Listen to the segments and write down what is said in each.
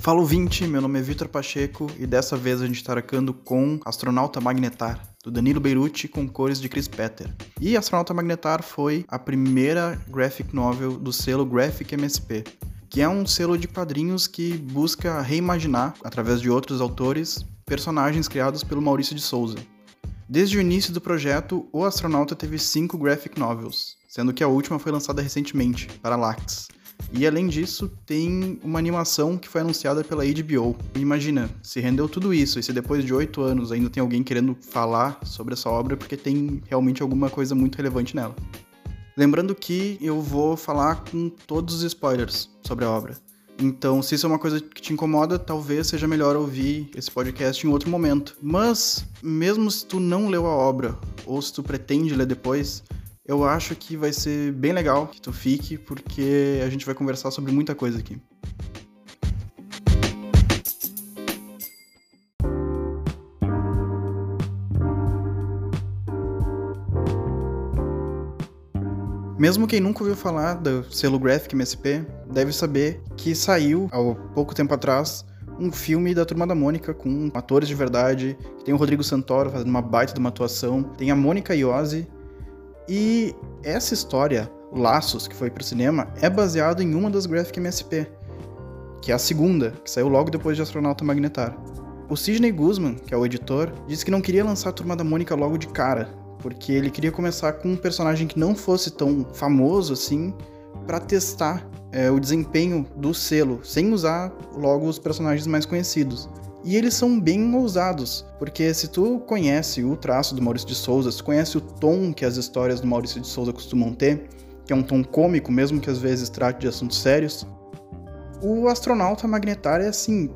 Fala ouvinte, meu nome é Vitor Pacheco e dessa vez a gente está arcando com Astronauta Magnetar, do Danilo Beirute com cores de Chris Petter. E Astronauta Magnetar foi a primeira graphic novel do selo Graphic MSP, que é um selo de quadrinhos que busca reimaginar, através de outros autores, personagens criados pelo Maurício de Souza. Desde o início do projeto, o astronauta teve cinco graphic novels, sendo que a última foi lançada recentemente, para Lacts. E além disso, tem uma animação que foi anunciada pela HBO. Imagina, se rendeu tudo isso, e se depois de oito anos ainda tem alguém querendo falar sobre essa obra, porque tem realmente alguma coisa muito relevante nela. Lembrando que eu vou falar com todos os spoilers sobre a obra. Então, se isso é uma coisa que te incomoda, talvez seja melhor ouvir esse podcast em outro momento. Mas, mesmo se tu não leu a obra, ou se tu pretende ler depois, eu acho que vai ser bem legal que tu fique, porque a gente vai conversar sobre muita coisa aqui. Mesmo quem nunca ouviu falar do selo Graphic MSP, deve saber que saiu há pouco tempo atrás um filme da Turma da Mônica com atores de verdade, tem o Rodrigo Santoro fazendo uma baita de uma atuação, tem a Mônica Iose, e essa história, Laços, que foi pro cinema, é baseado em uma das Graphic MSP, que é a segunda, que saiu logo depois de Astronauta Magnetar. O Sidney Guzman, que é o editor, disse que não queria lançar a Turma da Mônica logo de cara, porque ele queria começar com um personagem que não fosse tão famoso assim, para testar é, o desempenho do selo, sem usar logo os personagens mais conhecidos. E eles são bem ousados, porque se tu conhece o traço do Maurício de Souza, se conhece o tom que as histórias do Maurício de Souza costumam ter, que é um tom cômico, mesmo que às vezes trate de assuntos sérios, o astronauta magnetar é assim,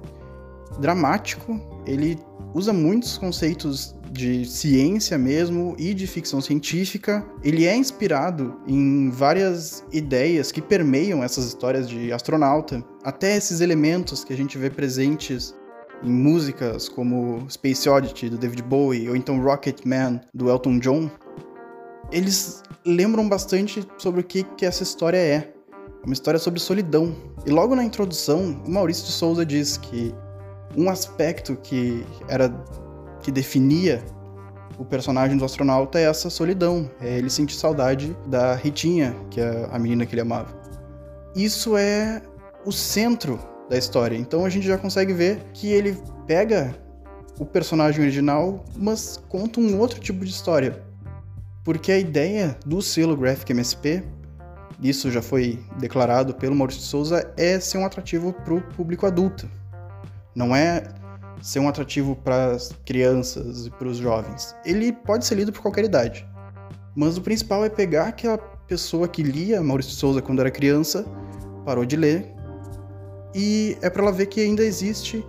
dramático, ele usa muitos conceitos de ciência mesmo e de ficção científica. Ele é inspirado em várias ideias que permeiam essas histórias de astronauta, até esses elementos que a gente vê presentes em músicas como Space Oddity do David Bowie ou então Rocket Man do Elton John. Eles lembram bastante sobre o que, que essa história é. Uma história sobre solidão. E logo na introdução, o Maurício de Souza diz que um aspecto que era que definia o personagem do astronauta é essa solidão. É ele sentir saudade da Ritinha, que é a menina que ele amava. Isso é o centro da história. Então a gente já consegue ver que ele pega o personagem original, mas conta um outro tipo de história. Porque a ideia do selo Graphic MSP, isso já foi declarado pelo Maurício de Souza, é ser um atrativo para o público adulto. Não é ser um atrativo para as crianças e para os jovens. Ele pode ser lido por qualquer idade. Mas o principal é pegar aquela pessoa que lia Maurício de Souza quando era criança, parou de ler, e é para ela ver que ainda existe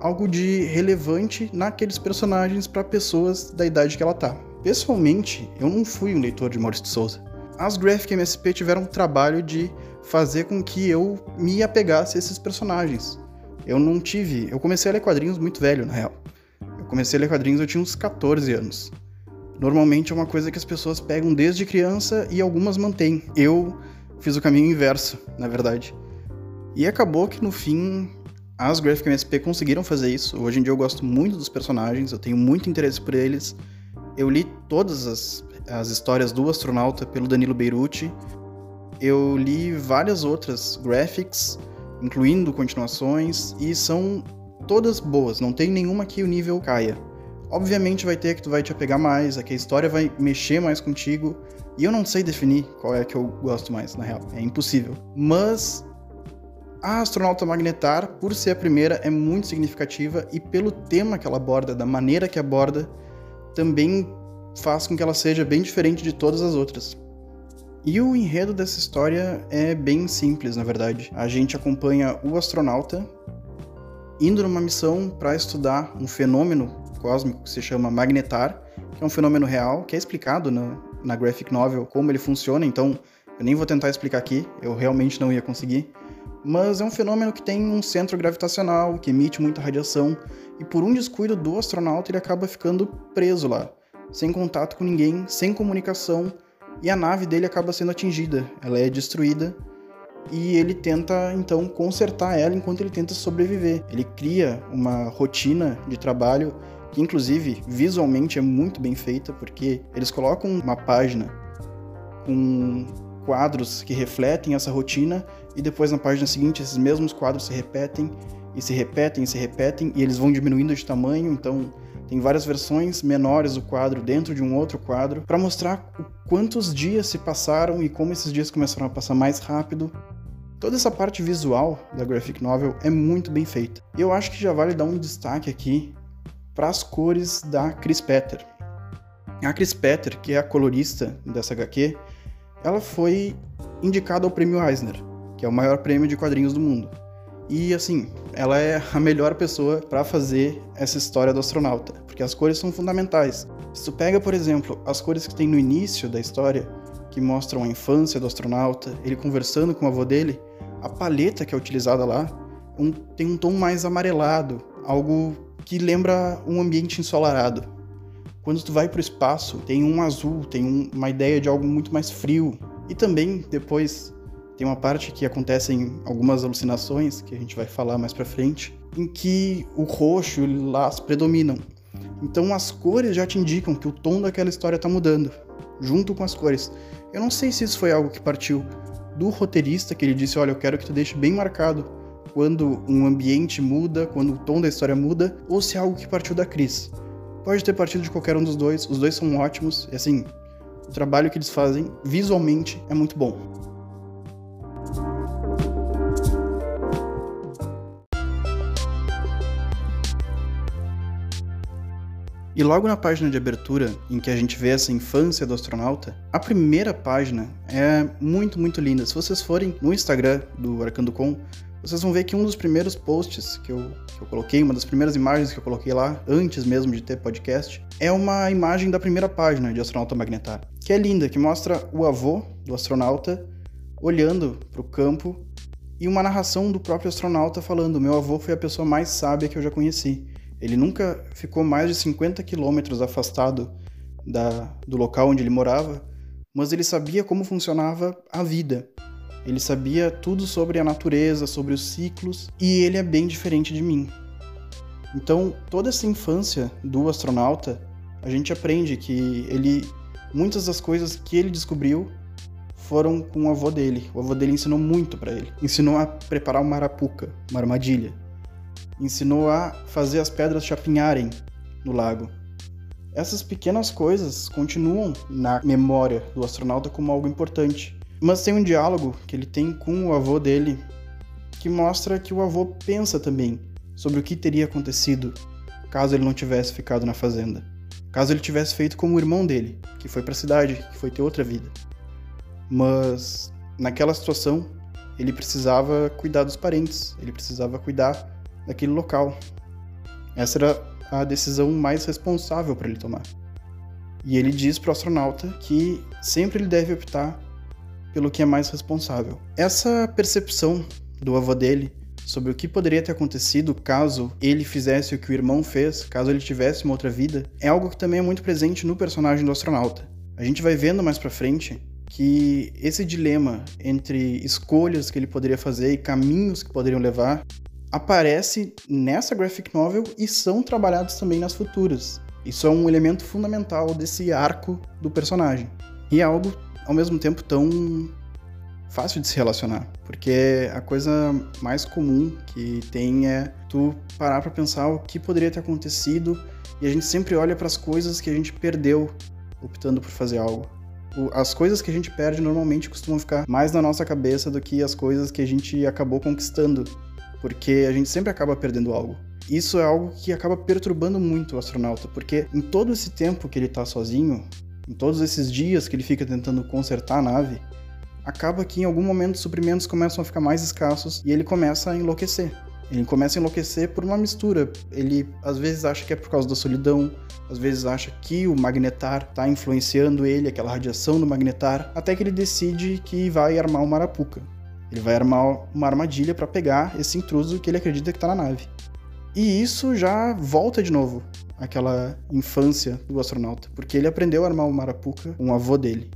algo de relevante naqueles personagens para pessoas da idade que ela tá. Pessoalmente, eu não fui um leitor de Maurício de Souza. As Graphic MSP tiveram o trabalho de fazer com que eu me apegasse a esses personagens. Eu não tive. Eu comecei a ler quadrinhos muito velho, na real. Eu comecei a ler quadrinhos, eu tinha uns 14 anos. Normalmente é uma coisa que as pessoas pegam desde criança e algumas mantêm. Eu fiz o caminho inverso, na verdade. E acabou que no fim as Graphic MSP conseguiram fazer isso. Hoje em dia eu gosto muito dos personagens, eu tenho muito interesse por eles. Eu li todas as, as histórias do astronauta pelo Danilo Beirute. Eu li várias outras graphics incluindo continuações, e são todas boas, não tem nenhuma que o nível caia. Obviamente vai ter que tu vai te apegar mais, a que a história vai mexer mais contigo, e eu não sei definir qual é que eu gosto mais, na real, é impossível. Mas a Astronauta Magnetar, por ser a primeira, é muito significativa e pelo tema que ela aborda, da maneira que aborda, também faz com que ela seja bem diferente de todas as outras. E o enredo dessa história é bem simples, na verdade. A gente acompanha o astronauta indo numa missão para estudar um fenômeno cósmico que se chama magnetar, que é um fenômeno real, que é explicado na, na graphic novel como ele funciona, então eu nem vou tentar explicar aqui, eu realmente não ia conseguir. Mas é um fenômeno que tem um centro gravitacional, que emite muita radiação, e por um descuido do astronauta ele acaba ficando preso lá, sem contato com ninguém, sem comunicação, e a nave dele acaba sendo atingida, ela é destruída e ele tenta então consertar ela enquanto ele tenta sobreviver. Ele cria uma rotina de trabalho que inclusive visualmente é muito bem feita, porque eles colocam uma página com quadros que refletem essa rotina e depois na página seguinte esses mesmos quadros se repetem e se repetem e se repetem e eles vão diminuindo de tamanho, então tem várias versões menores do quadro dentro de um outro quadro para mostrar quantos dias se passaram e como esses dias começaram a passar mais rápido. Toda essa parte visual da graphic novel é muito bem feita. E eu acho que já vale dar um destaque aqui para as cores da Chris Petter. A Chris Petter, que é a colorista dessa HQ, ela foi indicada ao Prêmio Eisner, que é o maior prêmio de quadrinhos do mundo. E assim, ela é a melhor pessoa para fazer essa história do astronauta, porque as cores são fundamentais. Se tu pega, por exemplo, as cores que tem no início da história, que mostram a infância do astronauta, ele conversando com o avô dele, a paleta que é utilizada lá um, tem um tom mais amarelado, algo que lembra um ambiente ensolarado. Quando tu vai para o espaço, tem um azul, tem um, uma ideia de algo muito mais frio. E também depois tem uma parte que acontecem algumas alucinações que a gente vai falar mais para frente, em que o roxo e o lilás predominam. Então as cores já te indicam que o tom daquela história está mudando, junto com as cores. Eu não sei se isso foi algo que partiu do roteirista, que ele disse: Olha, eu quero que tu deixe bem marcado quando um ambiente muda, quando o tom da história muda, ou se é algo que partiu da Cris. Pode ter partido de qualquer um dos dois, os dois são ótimos, e assim, o trabalho que eles fazem visualmente é muito bom. E logo na página de abertura, em que a gente vê essa infância do astronauta, a primeira página é muito, muito linda. Se vocês forem no Instagram do Arcando.com, vocês vão ver que um dos primeiros posts que eu, que eu coloquei, uma das primeiras imagens que eu coloquei lá, antes mesmo de ter podcast, é uma imagem da primeira página de Astronauta Magnetar, que é linda, que mostra o avô do astronauta olhando para o campo e uma narração do próprio astronauta falando: Meu avô foi a pessoa mais sábia que eu já conheci. Ele nunca ficou mais de 50 quilômetros afastado da, do local onde ele morava, mas ele sabia como funcionava a vida ele sabia tudo sobre a natureza, sobre os ciclos, e ele é bem diferente de mim. Então, toda essa infância do astronauta, a gente aprende que ele muitas das coisas que ele descobriu foram com o avô dele. O avô dele ensinou muito para ele. Ensinou a preparar uma arapuca, uma armadilha. Ensinou a fazer as pedras chapinharem no lago. Essas pequenas coisas continuam na memória do astronauta como algo importante. Mas tem um diálogo que ele tem com o avô dele que mostra que o avô pensa também sobre o que teria acontecido caso ele não tivesse ficado na fazenda. Caso ele tivesse feito como o irmão dele, que foi para a cidade, que foi ter outra vida. Mas naquela situação, ele precisava cuidar dos parentes, ele precisava cuidar daquele local. Essa era a decisão mais responsável para ele tomar. E ele diz para o astronauta que sempre ele deve optar pelo que é mais responsável. Essa percepção do avô dele sobre o que poderia ter acontecido caso ele fizesse o que o irmão fez, caso ele tivesse uma outra vida, é algo que também é muito presente no personagem do astronauta. A gente vai vendo mais para frente que esse dilema entre escolhas que ele poderia fazer e caminhos que poderiam levar aparece nessa graphic novel e são trabalhados também nas futuras. Isso é um elemento fundamental desse arco do personagem. E é algo ao mesmo tempo tão fácil de se relacionar, porque a coisa mais comum que tem é tu parar para pensar o que poderia ter acontecido e a gente sempre olha para as coisas que a gente perdeu optando por fazer algo. As coisas que a gente perde normalmente costumam ficar mais na nossa cabeça do que as coisas que a gente acabou conquistando, porque a gente sempre acaba perdendo algo. Isso é algo que acaba perturbando muito o astronauta, porque em todo esse tempo que ele está sozinho, em todos esses dias que ele fica tentando consertar a nave, acaba que em algum momento os suprimentos começam a ficar mais escassos e ele começa a enlouquecer. Ele começa a enlouquecer por uma mistura. Ele às vezes acha que é por causa da solidão, às vezes acha que o magnetar está influenciando ele, aquela radiação do magnetar, até que ele decide que vai armar uma arapuca. Ele vai armar uma armadilha para pegar esse intruso que ele acredita que está na nave. E isso já volta de novo aquela infância do astronauta, porque ele aprendeu a armar o Marapuca com o avô dele.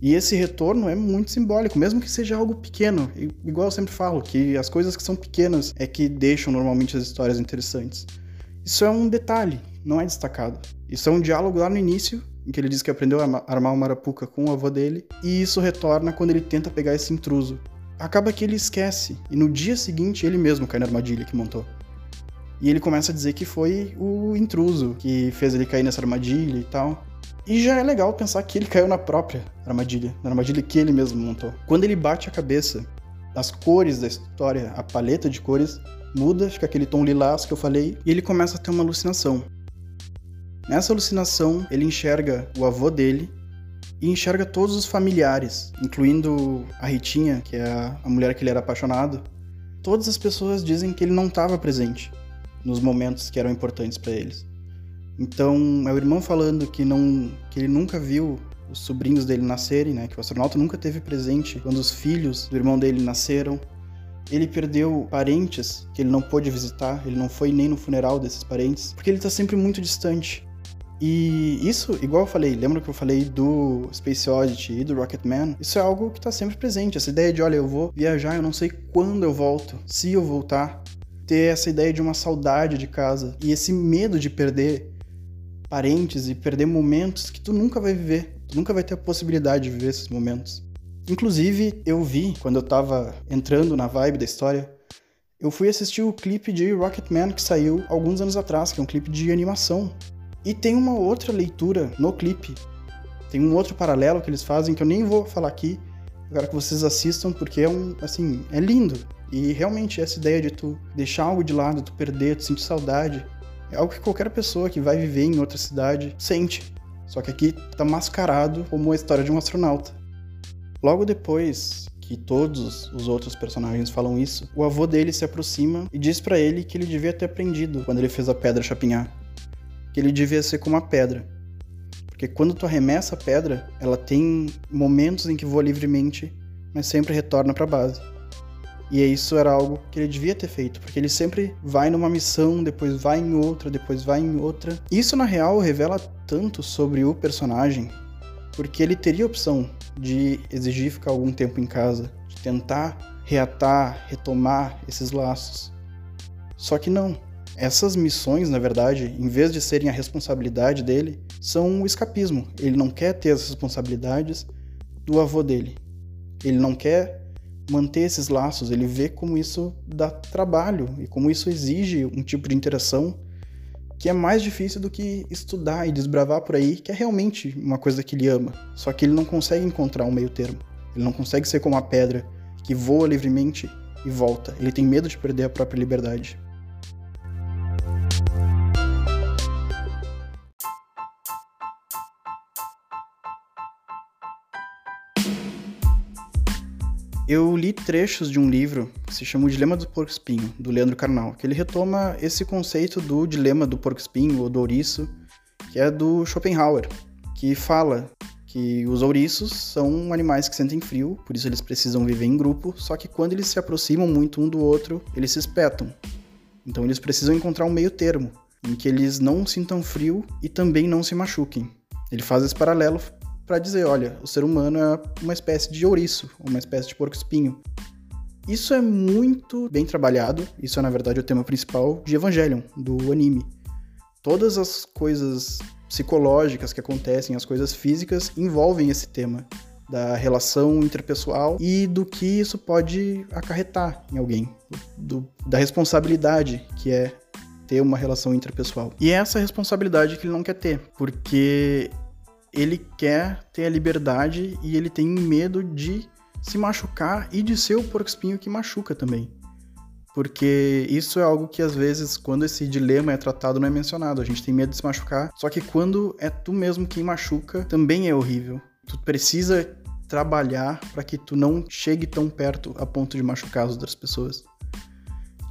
E esse retorno é muito simbólico, mesmo que seja algo pequeno. Igual eu sempre falo, que as coisas que são pequenas é que deixam normalmente as histórias interessantes. Isso é um detalhe, não é destacado. Isso é um diálogo lá no início, em que ele diz que aprendeu a armar uma arapuca com o avô dele, e isso retorna quando ele tenta pegar esse intruso. Acaba que ele esquece, e no dia seguinte ele mesmo cai na armadilha que montou. E ele começa a dizer que foi o intruso que fez ele cair nessa armadilha e tal. E já é legal pensar que ele caiu na própria armadilha, na armadilha que ele mesmo montou. Quando ele bate a cabeça, as cores da história, a paleta de cores muda, fica aquele tom lilás que eu falei, e ele começa a ter uma alucinação. Nessa alucinação, ele enxerga o avô dele e enxerga todos os familiares, incluindo a Ritinha, que é a mulher que ele era apaixonado. Todas as pessoas dizem que ele não estava presente nos momentos que eram importantes para eles. Então, é o irmão falando que não que ele nunca viu os sobrinhos dele nascerem, né? Que o astronauta nunca teve presente quando os filhos do irmão dele nasceram. Ele perdeu parentes que ele não pôde visitar, ele não foi nem no funeral desses parentes, porque ele está sempre muito distante. E isso, igual eu falei, lembra que eu falei do Space Oddity e do Rocketman? Isso é algo que está sempre presente, essa ideia de, olha, eu vou viajar, eu não sei quando eu volto, se eu voltar. Ter essa ideia de uma saudade de casa e esse medo de perder parentes e perder momentos que tu nunca vai viver. Tu nunca vai ter a possibilidade de viver esses momentos. Inclusive, eu vi, quando eu tava entrando na vibe da história, eu fui assistir o clipe de Rocketman que saiu alguns anos atrás, que é um clipe de animação. E tem uma outra leitura no clipe. Tem um outro paralelo que eles fazem que eu nem vou falar aqui. Eu quero que vocês assistam porque é um, assim, é lindo. E realmente essa ideia de tu deixar algo de lado, tu perder, tu sentir saudade, é algo que qualquer pessoa que vai viver em outra cidade sente. Só que aqui tá mascarado como a história de um astronauta. Logo depois que todos os outros personagens falam isso, o avô dele se aproxima e diz para ele que ele devia ter aprendido quando ele fez a pedra chapinhar. Que ele devia ser como a pedra. Porque quando tu arremessa a pedra, ela tem momentos em que voa livremente, mas sempre retorna para base. E isso era algo que ele devia ter feito, porque ele sempre vai numa missão, depois vai em outra, depois vai em outra. Isso na real revela tanto sobre o personagem, porque ele teria a opção de exigir ficar algum tempo em casa, de tentar reatar, retomar esses laços. Só que não. Essas missões, na verdade, em vez de serem a responsabilidade dele, são o escapismo. Ele não quer ter as responsabilidades do avô dele. Ele não quer manter esses laços, ele vê como isso dá trabalho e como isso exige um tipo de interação que é mais difícil do que estudar e desbravar por aí, que é realmente uma coisa que ele ama. Só que ele não consegue encontrar um meio termo. Ele não consegue ser como a pedra que voa livremente e volta. Ele tem medo de perder a própria liberdade. Eu li trechos de um livro que se chama O Dilema do Porco Espinho, do Leandro Carnal, que ele retoma esse conceito do dilema do porco espinho ou do ouriço, que é do Schopenhauer, que fala que os ouriços são animais que sentem frio, por isso eles precisam viver em grupo, só que quando eles se aproximam muito um do outro, eles se espetam. Então eles precisam encontrar um meio termo, em que eles não sintam frio e também não se machuquem. Ele faz esse paralelo para dizer, olha, o ser humano é uma espécie de ouriço, uma espécie de porco-espinho. Isso é muito bem trabalhado, isso é na verdade o tema principal de Evangelion, do anime. Todas as coisas psicológicas que acontecem, as coisas físicas envolvem esse tema da relação interpessoal e do que isso pode acarretar em alguém, do, da responsabilidade que é ter uma relação interpessoal. E é essa responsabilidade que ele não quer ter, porque ele quer ter a liberdade e ele tem medo de se machucar e de ser o porco espinho que machuca também. Porque isso é algo que às vezes, quando esse dilema é tratado, não é mencionado. A gente tem medo de se machucar, só que quando é tu mesmo quem machuca, também é horrível. Tu precisa trabalhar para que tu não chegue tão perto a ponto de machucar as outras pessoas.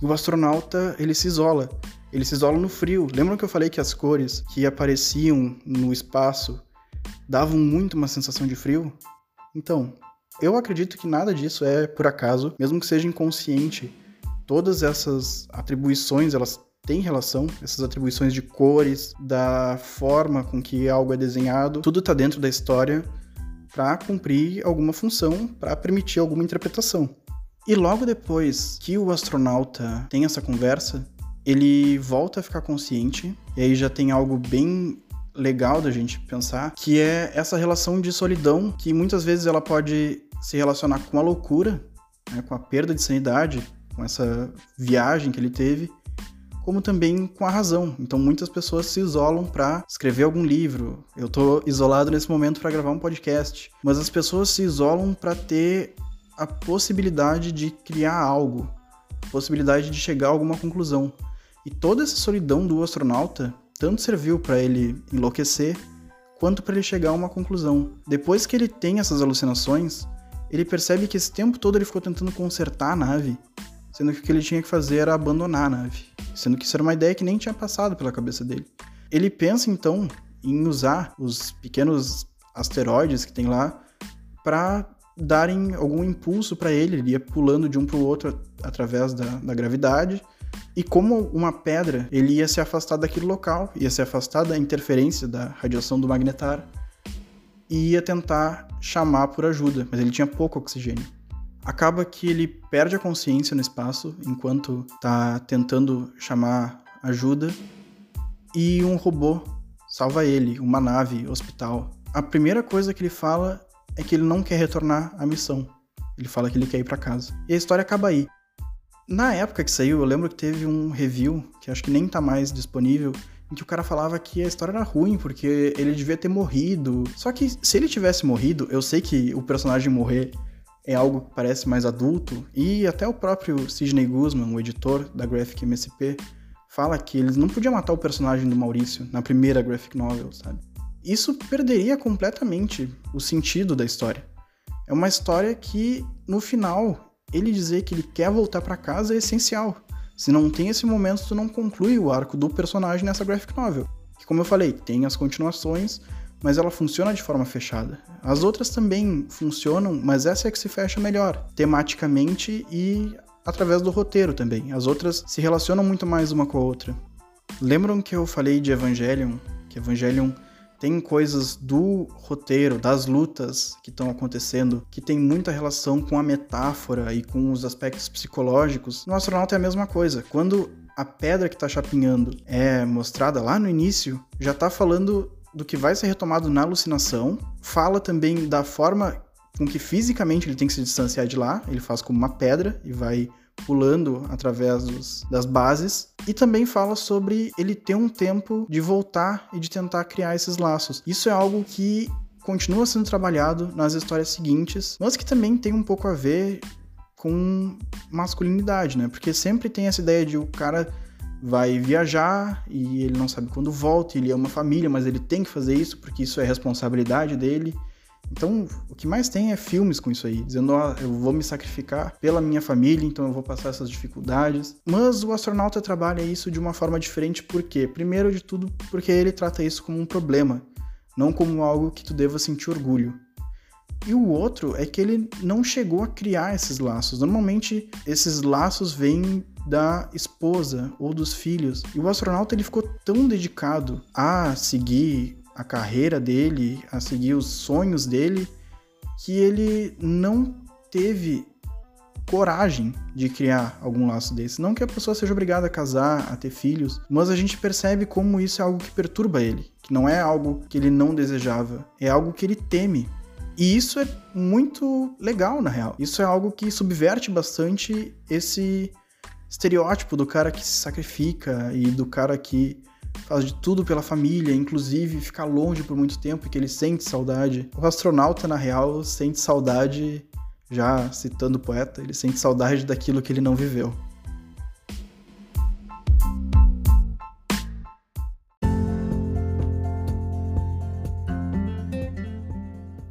E o astronauta, ele se isola. Ele se isola no frio. Lembram que eu falei que as cores que apareciam no espaço davam muito uma sensação de frio. Então, eu acredito que nada disso é por acaso, mesmo que seja inconsciente. Todas essas atribuições, elas têm relação, essas atribuições de cores, da forma com que algo é desenhado, tudo está dentro da história para cumprir alguma função, para permitir alguma interpretação. E logo depois que o astronauta tem essa conversa, ele volta a ficar consciente, e aí já tem algo bem legal da gente pensar, que é essa relação de solidão que muitas vezes ela pode se relacionar com a loucura, né, com a perda de sanidade, com essa viagem que ele teve, como também com a razão. Então muitas pessoas se isolam para escrever algum livro. Eu tô isolado nesse momento para gravar um podcast, mas as pessoas se isolam para ter a possibilidade de criar algo, possibilidade de chegar a alguma conclusão. E toda essa solidão do astronauta tanto serviu para ele enlouquecer quanto para ele chegar a uma conclusão. Depois que ele tem essas alucinações, ele percebe que esse tempo todo ele ficou tentando consertar a nave, sendo que o que ele tinha que fazer era abandonar a nave sendo que isso era uma ideia que nem tinha passado pela cabeça dele. Ele pensa então em usar os pequenos asteroides que tem lá para darem algum impulso para ele, ele ia pulando de um para o outro através da, da gravidade. E como uma pedra, ele ia se afastar daquele local, ia se afastar da interferência da radiação do magnetar e ia tentar chamar por ajuda, mas ele tinha pouco oxigênio acaba que ele perde a consciência no espaço enquanto tá tentando chamar ajuda e um robô salva ele, uma nave, hospital. A primeira coisa que ele fala é que ele não quer retornar à missão. Ele fala que ele quer ir para casa. E a história acaba aí. Na época que saiu, eu lembro que teve um review, que acho que nem tá mais disponível, em que o cara falava que a história era ruim, porque ele devia ter morrido. Só que se ele tivesse morrido, eu sei que o personagem morrer é algo que parece mais adulto, e até o próprio Sidney Guzman, o editor da Graphic MSP, fala que eles não podiam matar o personagem do Maurício na primeira graphic novel, sabe? Isso perderia completamente o sentido da história. É uma história que, no final, ele dizer que ele quer voltar para casa é essencial. Se não tem esse momento, tu não conclui o arco do personagem nessa graphic novel. Que, como eu falei, tem as continuações, mas ela funciona de forma fechada. As outras também funcionam, mas essa é que se fecha melhor, tematicamente e através do roteiro também. As outras se relacionam muito mais uma com a outra. Lembram que eu falei de Evangelion? Que Evangelion tem coisas do roteiro, das lutas que estão acontecendo, que tem muita relação com a metáfora e com os aspectos psicológicos. No astronauta é a mesma coisa. Quando a pedra que está chapinhando é mostrada lá no início, já está falando do que vai ser retomado na alucinação, fala também da forma com que fisicamente ele tem que se distanciar de lá, ele faz como uma pedra e vai pulando através dos, das bases, e também fala sobre ele ter um tempo de voltar e de tentar criar esses laços. Isso é algo que continua sendo trabalhado nas histórias seguintes, mas que também tem um pouco a ver com masculinidade, né? Porque sempre tem essa ideia de o cara vai viajar e ele não sabe quando volta, ele é uma família, mas ele tem que fazer isso porque isso é responsabilidade dele. Então, o que mais tem é filmes com isso aí, dizendo, ó, oh, eu vou me sacrificar pela minha família, então eu vou passar essas dificuldades. Mas o astronauta trabalha isso de uma forma diferente, por quê? Primeiro de tudo, porque ele trata isso como um problema, não como algo que tu deva sentir orgulho. E o outro é que ele não chegou a criar esses laços. Normalmente, esses laços vêm da esposa ou dos filhos. E o astronauta ele ficou tão dedicado a seguir a carreira dele, a seguir os sonhos dele, que ele não teve coragem de criar algum laço desse. Não que a pessoa seja obrigada a casar, a ter filhos, mas a gente percebe como isso é algo que perturba ele, que não é algo que ele não desejava, é algo que ele teme. E isso é muito legal, na real. Isso é algo que subverte bastante esse estereótipo do cara que se sacrifica e do cara que faz de tudo pela família, inclusive ficar longe por muito tempo que ele sente saudade. O astronauta, na real, sente saudade, já citando o poeta, ele sente saudade daquilo que ele não viveu.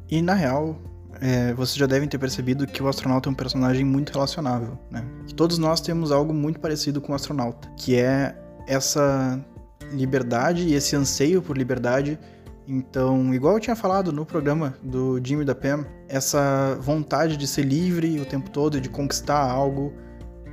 E na real, é, vocês já devem ter percebido que o astronauta é um personagem muito relacionável, né? Que todos nós temos algo muito parecido com o astronauta, que é essa liberdade e esse anseio por liberdade. Então, igual eu tinha falado no programa do Jimmy da Pam, essa vontade de ser livre o tempo todo, de conquistar algo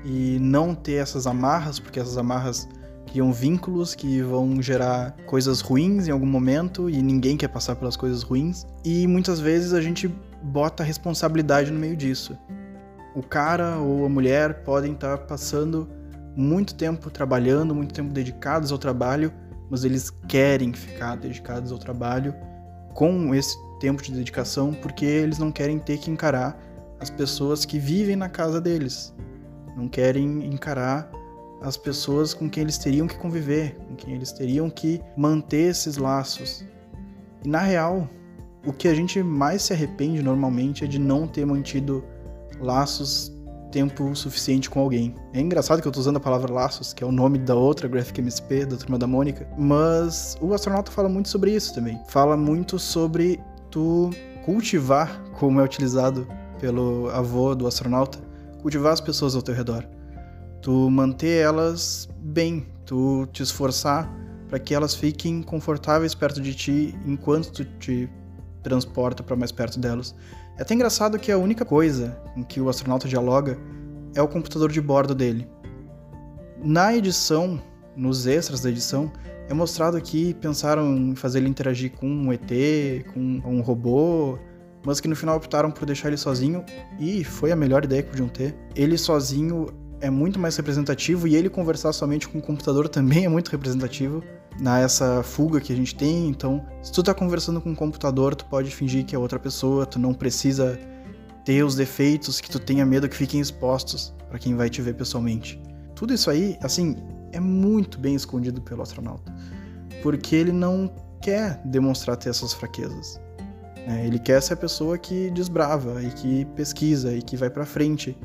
e não ter essas amarras, porque essas amarras criam vínculos que vão gerar coisas ruins em algum momento e ninguém quer passar pelas coisas ruins. E muitas vezes a gente bota a responsabilidade no meio disso. O cara ou a mulher podem estar passando muito tempo trabalhando, muito tempo dedicados ao trabalho, mas eles querem ficar dedicados ao trabalho com esse tempo de dedicação porque eles não querem ter que encarar as pessoas que vivem na casa deles. Não querem encarar as pessoas com quem eles teriam que conviver, com quem eles teriam que manter esses laços. E na real, o que a gente mais se arrepende normalmente é de não ter mantido laços tempo suficiente com alguém. É engraçado que eu tô usando a palavra laços, que é o nome da outra Graphic MSP, da turma da Mônica, mas o astronauta fala muito sobre isso também. Fala muito sobre tu cultivar, como é utilizado pelo avô do astronauta, cultivar as pessoas ao teu redor. Tu manter elas bem, tu te esforçar para que elas fiquem confortáveis perto de ti enquanto tu te transporta para mais perto delas. É até engraçado que a única coisa em que o astronauta dialoga é o computador de bordo dele. Na edição, nos extras da edição, é mostrado que pensaram em fazer ele interagir com um ET, com um robô, mas que no final optaram por deixar ele sozinho e foi a melhor ideia que podiam ter. Ele sozinho é muito mais representativo e ele conversar somente com o computador também é muito representativo nessa fuga que a gente tem. Então, se tu tá conversando com um computador, tu pode fingir que é outra pessoa, tu não precisa ter os defeitos que tu tenha medo que fiquem expostos para quem vai te ver pessoalmente. Tudo isso aí, assim, é muito bem escondido pelo astronauta, porque ele não quer demonstrar ter essas fraquezas. Né? Ele quer ser a pessoa que desbrava e que pesquisa e que vai para frente.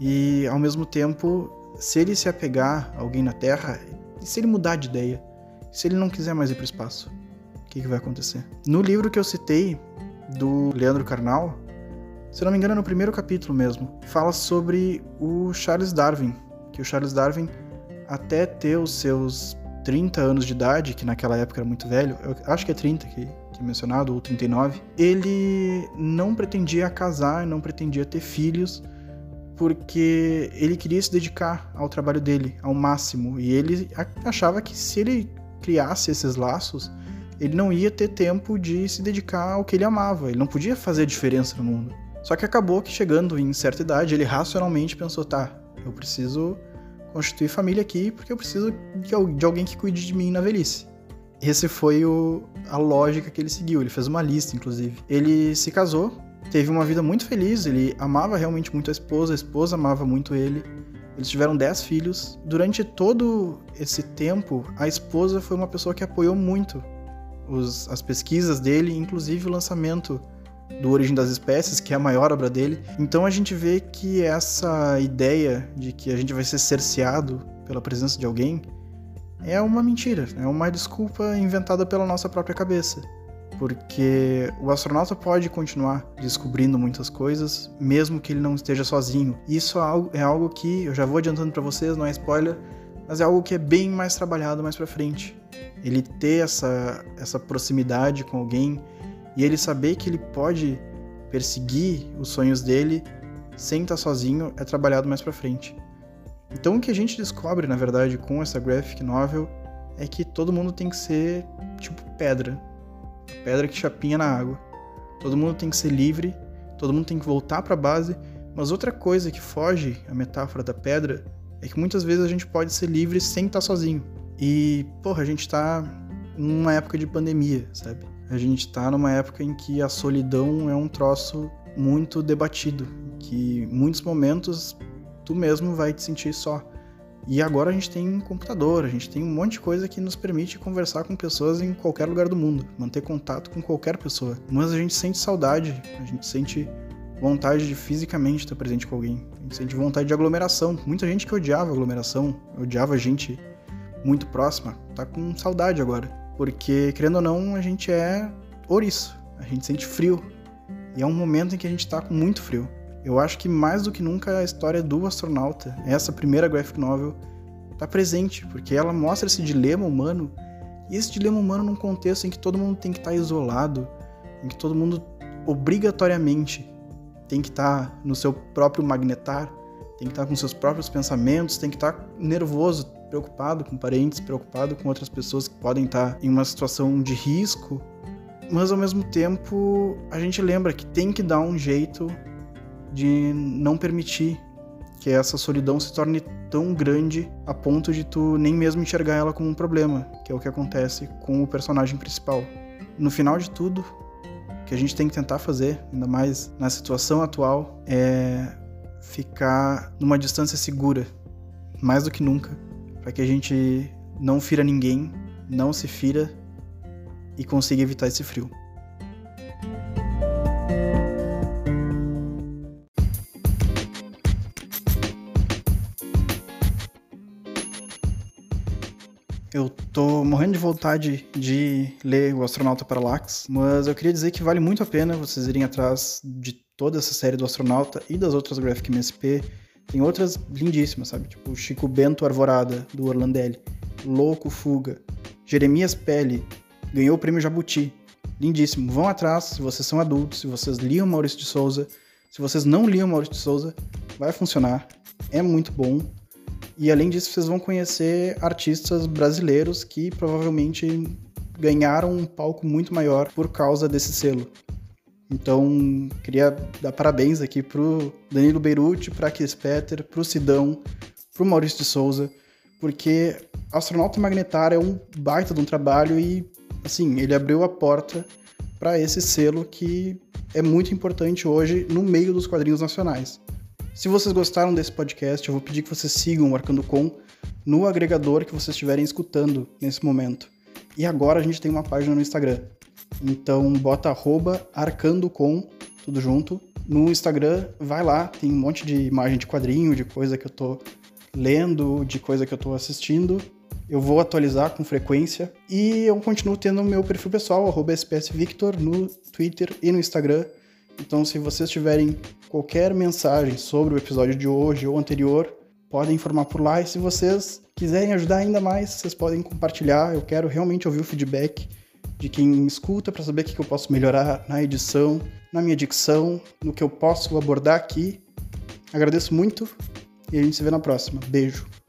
E ao mesmo tempo, se ele se apegar a alguém na Terra, e se ele mudar de ideia, se ele não quiser mais ir para o espaço, o que, que vai acontecer? No livro que eu citei do Leandro Carnal, se não me engano, é no primeiro capítulo mesmo, fala sobre o Charles Darwin, que o Charles Darwin até ter os seus 30 anos de idade, que naquela época era muito velho, acho que é 30 que, que é mencionado, ou 39, ele não pretendia casar, não pretendia ter filhos, porque ele queria se dedicar ao trabalho dele ao máximo. E ele achava que se ele criasse esses laços, ele não ia ter tempo de se dedicar ao que ele amava. Ele não podia fazer diferença no mundo. Só que acabou que chegando em certa idade, ele racionalmente pensou: tá, eu preciso constituir família aqui porque eu preciso de alguém que cuide de mim na velhice. Esse foi o, a lógica que ele seguiu. Ele fez uma lista, inclusive. Ele se casou, teve uma vida muito feliz. Ele amava realmente muito a esposa, a esposa amava muito ele. Eles tiveram 10 filhos. Durante todo esse tempo, a esposa foi uma pessoa que apoiou muito os, as pesquisas dele, inclusive o lançamento do Origem das Espécies, que é a maior obra dele. Então a gente vê que essa ideia de que a gente vai ser cerceado pela presença de alguém é uma mentira, é uma desculpa inventada pela nossa própria cabeça. Porque o astronauta pode continuar descobrindo muitas coisas, mesmo que ele não esteja sozinho. Isso é algo, é algo que eu já vou adiantando para vocês, não é spoiler, mas é algo que é bem mais trabalhado mais para frente. Ele ter essa, essa proximidade com alguém, e ele saber que ele pode perseguir os sonhos dele sem estar sozinho é trabalhado mais para frente. Então o que a gente descobre, na verdade, com essa graphic novel é que todo mundo tem que ser tipo pedra, pedra que chapinha na água. Todo mundo tem que ser livre, todo mundo tem que voltar para a base, mas outra coisa que foge a metáfora da pedra é que muitas vezes a gente pode ser livre sem estar sozinho. E, porra, a gente tá numa época de pandemia, sabe? A gente está numa época em que a solidão é um troço muito debatido, que em muitos momentos tu mesmo vai te sentir só. E agora a gente tem um computador, a gente tem um monte de coisa que nos permite conversar com pessoas em qualquer lugar do mundo, manter contato com qualquer pessoa. Mas a gente sente saudade, a gente sente vontade de fisicamente estar presente com alguém. A gente sente vontade de aglomeração. Muita gente que odiava aglomeração, odiava gente muito próxima, tá com saudade agora. Porque, querendo ou não, a gente é ouriço. A gente sente frio. E é um momento em que a gente tá com muito frio. Eu acho que mais do que nunca a história do astronauta, essa primeira graphic novel, tá presente, porque ela mostra esse dilema humano. E esse dilema humano num contexto em que todo mundo tem que estar tá isolado, em que todo mundo obrigatoriamente tem que estar tá no seu próprio magnetar, tem que estar tá com seus próprios pensamentos, tem que estar tá nervoso preocupado com parentes, preocupado com outras pessoas que podem estar em uma situação de risco, mas ao mesmo tempo a gente lembra que tem que dar um jeito de não permitir que essa solidão se torne tão grande a ponto de tu nem mesmo enxergar ela como um problema, que é o que acontece com o personagem principal. No final de tudo, o que a gente tem que tentar fazer, ainda mais na situação atual, é ficar numa distância segura, mais do que nunca, para que a gente não fira ninguém, não se fira e consiga evitar esse frio. Eu tô morrendo de vontade de ler O Astronauta Parallax, mas eu queria dizer que vale muito a pena vocês irem atrás de toda essa série do Astronauta e das outras Graphic MSP. Tem outras lindíssimas, sabe? Tipo Chico Bento Arvorada, do Orlandelli, Louco Fuga, Jeremias Pele, ganhou o prêmio Jabuti. Lindíssimo. Vão atrás, se vocês são adultos, se vocês liam Maurício de Souza. Se vocês não liam Maurício de Souza, vai funcionar. É muito bom. E além disso, vocês vão conhecer artistas brasileiros que provavelmente ganharam um palco muito maior por causa desse selo. Então, queria dar parabéns aqui pro Danilo Beirute, pra Kiss Petter, pro Sidão, pro Maurício de Souza, porque Astronauta Magnetar é um baita de um trabalho e, assim, ele abriu a porta para esse selo que é muito importante hoje no meio dos quadrinhos nacionais. Se vocês gostaram desse podcast, eu vou pedir que vocês sigam o Arcando Com no agregador que vocês estiverem escutando nesse momento. E agora a gente tem uma página no Instagram. Então bota arroba arcandocom, tudo junto. No Instagram, vai lá, tem um monte de imagem de quadrinho, de coisa que eu tô lendo, de coisa que eu tô assistindo. Eu vou atualizar com frequência. E eu continuo tendo o meu perfil pessoal, arroba spsvictor, no Twitter e no Instagram. Então, se vocês tiverem qualquer mensagem sobre o episódio de hoje ou anterior, podem informar por lá. E se vocês quiserem ajudar ainda mais, vocês podem compartilhar. Eu quero realmente ouvir o feedback de quem escuta para saber o que eu posso melhorar na edição, na minha dicção, no que eu posso abordar aqui. Agradeço muito e a gente se vê na próxima. Beijo.